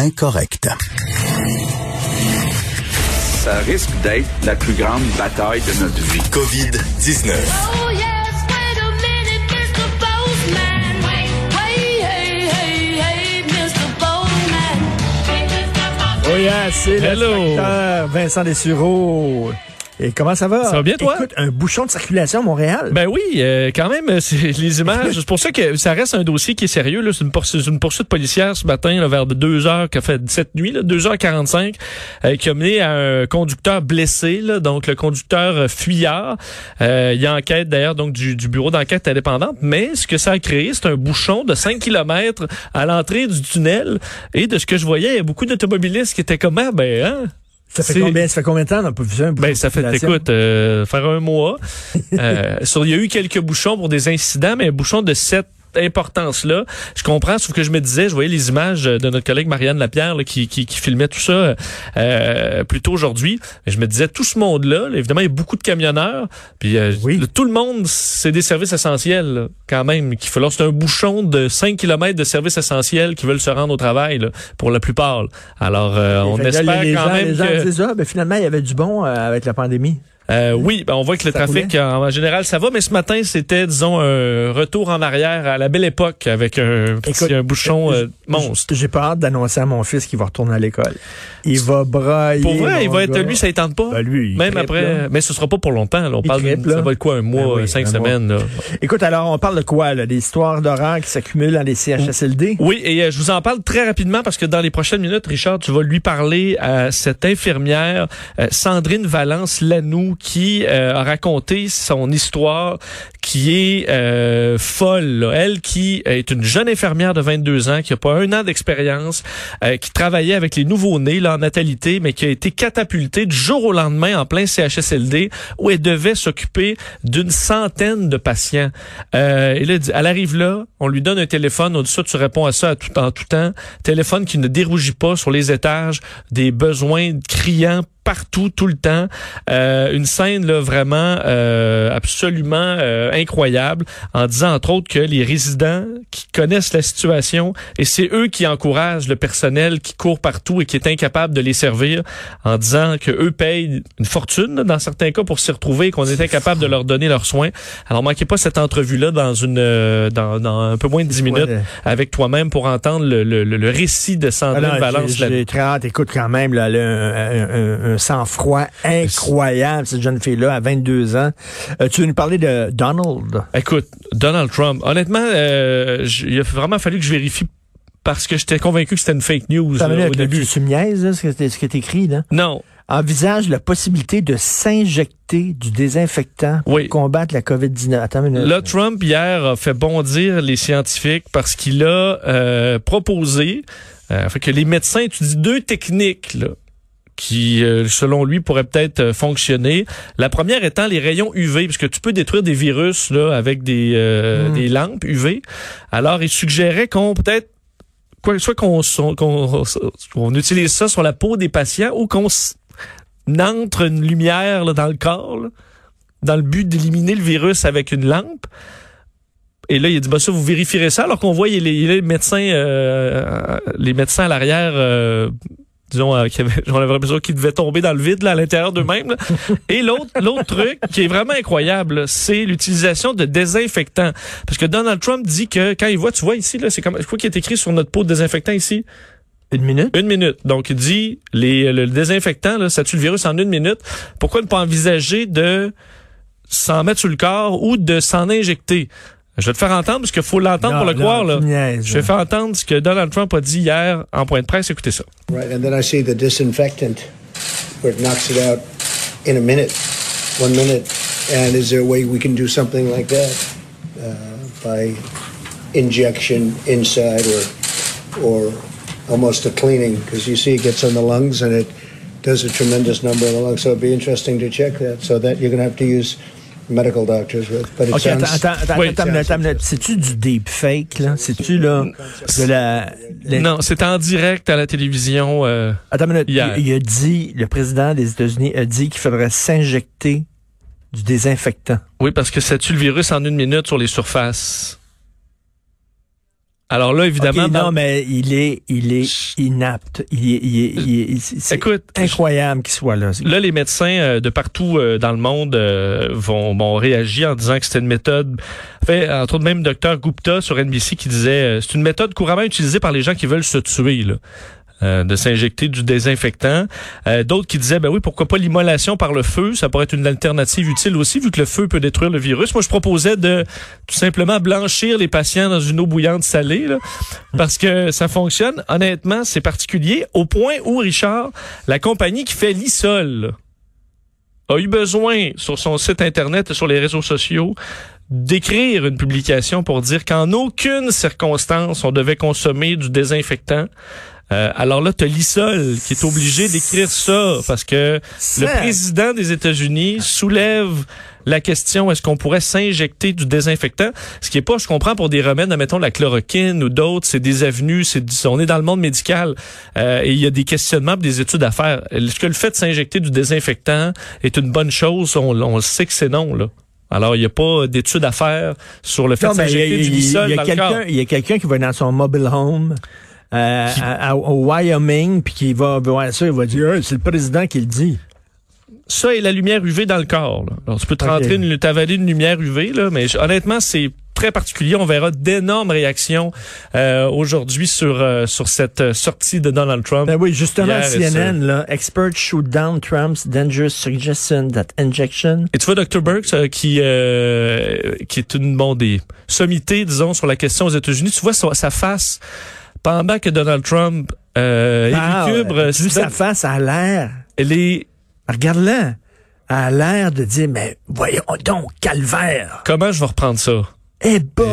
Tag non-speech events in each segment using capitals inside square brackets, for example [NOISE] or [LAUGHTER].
Incorrect. Ça risque d'être la plus grande bataille de notre vie. COVID-19. Oh yes, wait a minute, Mr. Postman. Wait, wait, hey, hey, hey, Mr. Postman. Hey, Mr. Postman. Oui, hein, c'est le Vincent Dessureau. Et comment ça va? Ça va bien, toi? Écoute, un bouchon de circulation à Montréal. Ben oui, euh, quand même, euh, c'est [LAUGHS] les images. C'est pour ça que ça reste un dossier qui est sérieux. là. C'est une, poursuite, une poursuite policière ce matin, là, vers 2 heures, qui a fait cette nuit, là, 2h45, euh, qui a mené à un conducteur blessé. Là, donc, le conducteur euh, fuyard. Euh, il y a enquête, d'ailleurs, donc du, du bureau d'enquête indépendante. Mais ce que ça a créé, c'est un bouchon de 5 km à l'entrée du tunnel. Et de ce que je voyais, il y a beaucoup d'automobilistes qui étaient comme, ah, ben, hein, ça, fait combien, ça fait combien de temps? Qu'on n'a pas vu ça? Un bouchon Ben, ça fait, écoute, euh, faire un mois. Euh, [LAUGHS] sur- il y a eu quelques bouchons pour des incidents, mais un bouchon de cette importance-là, je comprends, sauf que je me disais, je voyais les images de notre collègue Marianne Lapierre là, qui, qui, qui filmait tout ça euh, plus tôt aujourd'hui. Mais je me disais, tout ce monde-là, là, évidemment, il y a beaucoup de camionneurs, puis euh, Oui. le- tout le monde, c'est des services essentiels là, quand même. Qu'il faut, c'est un bouchon de 5 km de services essentiels qui veulent se rendre au travail, là, pour la plupart. Alors, euh, on espère les quand gens, même les gens que... disent, ah, ben, finalement, il y avait du bon euh, avec la pandémie. Euh, oui, ben on voit que le Ça trafic, en, en général, ça va, mais ce matin, c'était, disons, un retour en arrière à la belle époque avec un, petit- Écoute, un bouchon euh, monstre. J'ai pas hâte d'annoncer à mon fils qu'il va retourner à l'école. Il va brailler. Pour vrai, il va être, gars. lui, ça ne tente pas? Ben, lui, il Même après, là. mais ce sera pas pour longtemps. Là. On Il parle, trippe, de- ça là. va être quoi, un mois, Ben oui, euh, cinq un mois. semaines. Là? Écoute, alors, on parle de quoi, là? Des histoires d'horreur qui s'accumulent dans les CHSLD? Oui, et euh, je vous en parle très rapidement parce que dans les prochaines minutes, Richard, tu vas lui parler à cette infirmière euh, Sandrine Valence Lanou qui euh, a raconté son histoire qui est euh, folle. Elle qui est une jeune infirmière de 22 ans qui a pas un an d'expérience, euh, qui travaillait avec les nouveaux-nés là en natalité, mais qui a été catapultée du jour au lendemain en plein CHSLD où elle devait s'occuper d'une centaine de patients. Euh, et elle arrive là, on lui donne un téléphone, on dit ça, tu réponds à ça à tout, en tout temps. Téléphone qui ne dérougit pas sur les étages, des besoins criants partout, tout le temps. Euh, une scène là vraiment euh, absolument euh, incroyable, en disant entre autres que les résidents qui connaissent la situation et c'est eux qui encouragent le personnel qui court partout et qui est incapable de les servir, en disant que eux payent une fortune là, dans certains cas pour s'y retrouver et qu'on est incapable de leur donner leurs soins. Alors manquez pas cette entrevue là dans une euh, dans, dans un peu moins de 10 minutes Ouais, avec toi-même pour entendre le, le, le- récit de Sandrine Alors, Valence. j'ai-. Écoute, quand même, là, un- un- un sang-froid incroyable, cette jeune fille-là, à 22 ans. Euh, tu veux nous parler de Donald? Écoute, Donald Trump, honnêtement, euh, il a vraiment fallu que je vérifie parce que j'étais convaincu que c'était une fake news là, au début. tu, là, ce que- est écrit, là? Non, Envisage la possibilité de s'injecter du désinfectant pour Oui. combattre la COVID-19. Attends une minute. Là, Trump, hier, a fait bondir les scientifiques parce qu'il a euh, proposé euh, fait que les médecins étudient deux techniques là, qui, euh, selon lui, pourraient peut-être euh, fonctionner. La première étant les rayons UV, puisque tu peux détruire des virus là, avec des, euh, Mm. des lampes UV. Alors, il suggérait qu'on peut-être quoi, soit qu'on on utilise ça sur la peau des patients ou qu'on entre une lumière là, dans le corps là, dans le but d'éliminer le virus avec une lampe. Et là, il a dit, bah ça, vous vérifierez ça, alors qu'on voit il y a les, les médecins, euh, les médecins à l'arrière, euh, disons, euh, qui avaient, [LAUGHS] j'en avais l'impression qu'ils devaient tomber dans le vide là, à l'intérieur d'eux-mêmes. là. Et l'autre, l'autre truc qui est vraiment incroyable, c'est l'utilisation de désinfectants. Parce que Donald Trump dit que quand il voit, tu vois ici, là, c'est comme, quoi qui est écrit sur notre pot de désinfectant ici? Une minute? Une minute. Donc, il dit, les, le désinfectant, là, ça tue le virus en une minute. Pourquoi ne pas envisager de s'en mettre sur le corps ou de s'en injecter? Je vais te faire entendre parce qu'il faut l'entendre pour le Non, croire. Là. Je vais faire entendre ce que Donald Trump a dit hier en point de presse. Écoutez ça. Right, and then I see the disinfectant where it knocks it out in a minute, one minute. And is there a way we can do something like that uh, by injection inside or or almost a cleaning? Because you see it gets on the lungs and it does a tremendous number on the lungs. So it'd be interesting to check that. So that you're going to have to use medical doctors with. But it OK, attends, sounds. attends, attends, Oui. attends. C'est-tu du deepfake, là? C'est-tu, là, de la... la- Non, c'est en direct à la télévision. euh, Attends une minute. Hier. Il, il a dit, le président des États-Unis a dit qu'il faudrait s'injecter du désinfectant. oui, parce que ça tue le virus en une minute sur les surfaces. Alors là, évidemment, OK, dans- non, mais il est, il est inapte. Il est, il est, il est- écoute, incroyable qu'il soit là. Là, les médecins euh, de partout euh, dans le monde euh, vont, vont réagir en disant que c'était une méthode. Fait, entre autres, même docteur Gupta sur NBC qui disait c'est une méthode couramment utilisée par les gens qui veulent se tuer. Là. Euh, de s'injecter du désinfectant. Euh, D'autres qui disaient, ben oui, pourquoi pas l'immolation par le feu, ça pourrait être une alternative utile aussi, vu que le feu peut détruire le virus. Moi, je proposais de tout simplement blanchir les patients dans une eau bouillante salée, là, parce que ça fonctionne. Honnêtement, c'est particulier, au point où, Richard, la compagnie qui fait l'ISOL, a eu besoin sur son site internet et sur les réseaux sociaux d'écrire une publication pour dire qu'en aucune circonstance on devait consommer du désinfectant. Euh, alors là, tu as l'ISOL qui est obligé d'écrire ça parce que le président des États-Unis soulève la question est-ce qu'on pourrait s'injecter du désinfectant? Ce qui est pas je comprends pour des remèdes mettons la chloroquine ou d'autres c'est des avenues c'est on est dans le monde médical euh, et il y a des questionnements des études à faire. Est-ce que le fait de s'injecter du désinfectant est une bonne chose? On, on sait que c'est non là. Alors il y a pas d'études à faire sur le fait Non, de s'injecter du il y a, quelqu'un, a quelqu'un qui va dans son mobile home euh, Qui- à- à- au Wyoming, puis qui va voir ça, il va dire, Hey, c'est le président qui le dit. ça et la lumière UV dans le corps. Là. Alors, tu peux te Ok. rentrer une, t'avaler une lumière UV, là, mais honnêtement, c'est très particulier. On verra d'énormes réactions euh, aujourd'hui sur euh, sur cette euh, sortie de Donald Trump. Ben oui, justement, CNN, là, experts shoot down Trump's dangerous suggestion that injection Et tu vois Dr. Burks euh, qui euh, qui est une bon des sommités, disons, sur la question aux États-Unis. Tu vois sa, sa face pendant que Donald Trump euh, Ah, élucubre, sa face à l'air. elle est Regarde-la. A l'air de dire, mais voyons donc, calvaire. comment je vais reprendre ça? Eh boy!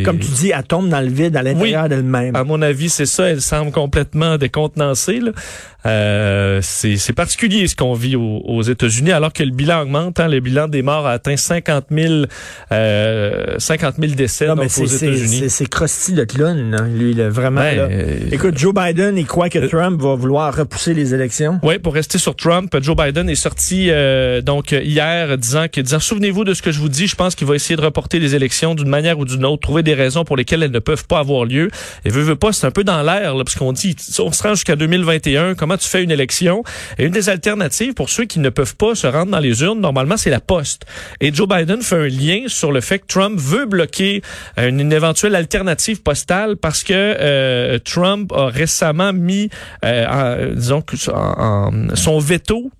Et- Comme tu dis, elle tombe dans le vide à l'intérieur d'elle-même. À mon avis, c'est ça. Elle semble complètement décontenancée. là. Euh, c'est c'est particulier ce qu'on vit aux, aux États-Unis, alors que le bilan augmente. Hein, le bilan des morts a atteint 50 000, euh, 50 000 décès Non, donc, aux États-Unis. c'est, Krusty le clown, là, lui, là, vraiment. Ben, là. euh, Écoute, Joe Biden, il croit que Trump va vouloir repousser les élections. Oui, pour rester sur Trump, Joe Biden est sorti euh, donc euh, hier disant que disant souvenez-vous de ce que je vous dis, je pense qu'il va essayer de reporter les élections d'une manière ou d'une autre, trouver des raisons pour lesquelles elles ne peuvent pas avoir lieu. Et veut veut pas, c'est un peu dans l'air parce qu'on dit on se rend jusqu'à 2021, comment tu fais une élection? Et une des alternatives pour ceux qui ne peuvent pas se rendre dans les urnes, normalement c'est la poste. Et Joe Biden fait un lien sur le fait que Trump veut bloquer euh, une, éventuelle alternative postale parce que euh, Trump a récemment mis euh, disons en- en- son veto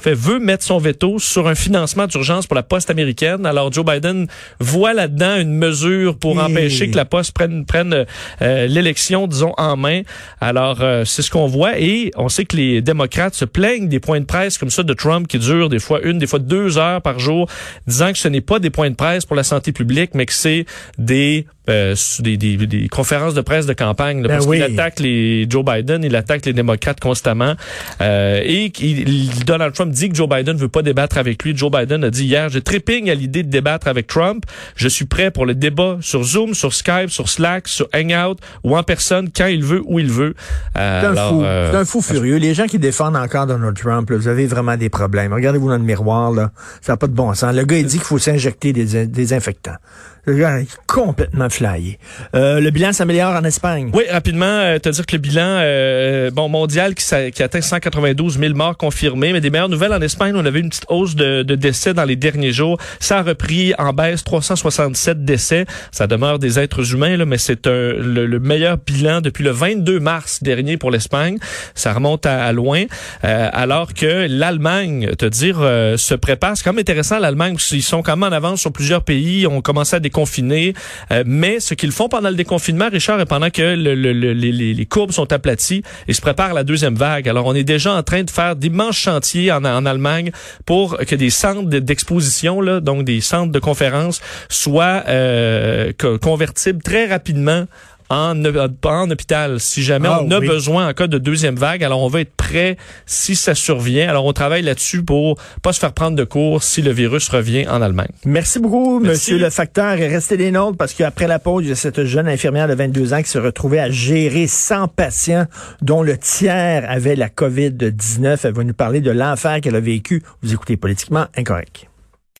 fait veut mettre son veto sur un financement d'urgence pour la poste américaine. Alors Joe Biden voit là-dedans une mesure pour Et- empêcher que la poste prenne prenne euh, l'élection disons en main. Alors euh, c'est ce qu'on voit et on sait que les démocrates se plaignent des points de presse comme ça de Trump qui durent des fois une, des fois deux heures par jour, disant que ce n'est pas des points de presse pour la santé publique, mais que c'est des euh, des, des, des conférences de presse de campagne là, Ben parce oui. qu'il attaque les Joe Biden, il attaque les démocrates constamment euh, et il- Donald Trump dit que Joe Biden veut pas débattre avec lui. Joe Biden a dit hier, je trépigne à l'idée de débattre avec Trump. Je suis prêt pour le débat sur Zoom, sur Skype, sur Slack, sur Hangout ou en personne quand il veut, où il veut. Euh, C'est un, alors, fou. euh, C'est un fou furieux. Les gens qui défendent encore Donald Trump, là, vous avez vraiment des problèmes. Regardez-vous dans le miroir, là. Ça n'a pas de bon sens. Le gars, il dit qu'il faut s'injecter des, des infectants. Le gars est complètement Euh, le bilan s'améliore en Espagne. Oui, rapidement, euh, te dire que le bilan euh, bon mondial qui, qui atteint 192 000 morts confirmés, mais des meilleures nouvelles en Espagne, on avait une petite hausse de, de décès dans les derniers jours. Ça a repris en baisse 367 décès. Ça demeure des êtres humains, là, mais c'est le, le meilleur bilan depuis le 22 mars dernier pour l'Espagne. Ça remonte à, à loin, Euh, alors que l'Allemagne, te dire, euh, se prépare. C'est quand même intéressant l'Allemagne, qu'ils sont quand même en avance sur plusieurs pays. On commencé à déconfiner, Euh, mais ce qu'ils font pendant le déconfinement, Richard, et pendant que le- le- le- les, courbes sont aplaties, ils se préparent à la deuxième vague. Alors, on est déjà en train de faire d'immenses chantiers en, Allemagne pour que des centres de- d'exposition, là, donc des centres de conférences, soient euh, co- convertibles très rapidement en, en hôpital si jamais Ah, on a oui. besoin en cas de deuxième vague. Alors, on va être prêt si ça survient. Alors, on travaille là-dessus pour pas se faire prendre de cours si le virus revient en Allemagne. Merci beaucoup, Merci. Monsieur le facteur. Restez des nôtres parce qu'après la pause, il y a cette jeune infirmière de 22 ans qui se retrouvait à gérer 100 patients dont le tiers avait la COVID-19. Elle va nous parler de l'enfer qu'elle a vécu. Vous écoutez Politiquement Incorrect.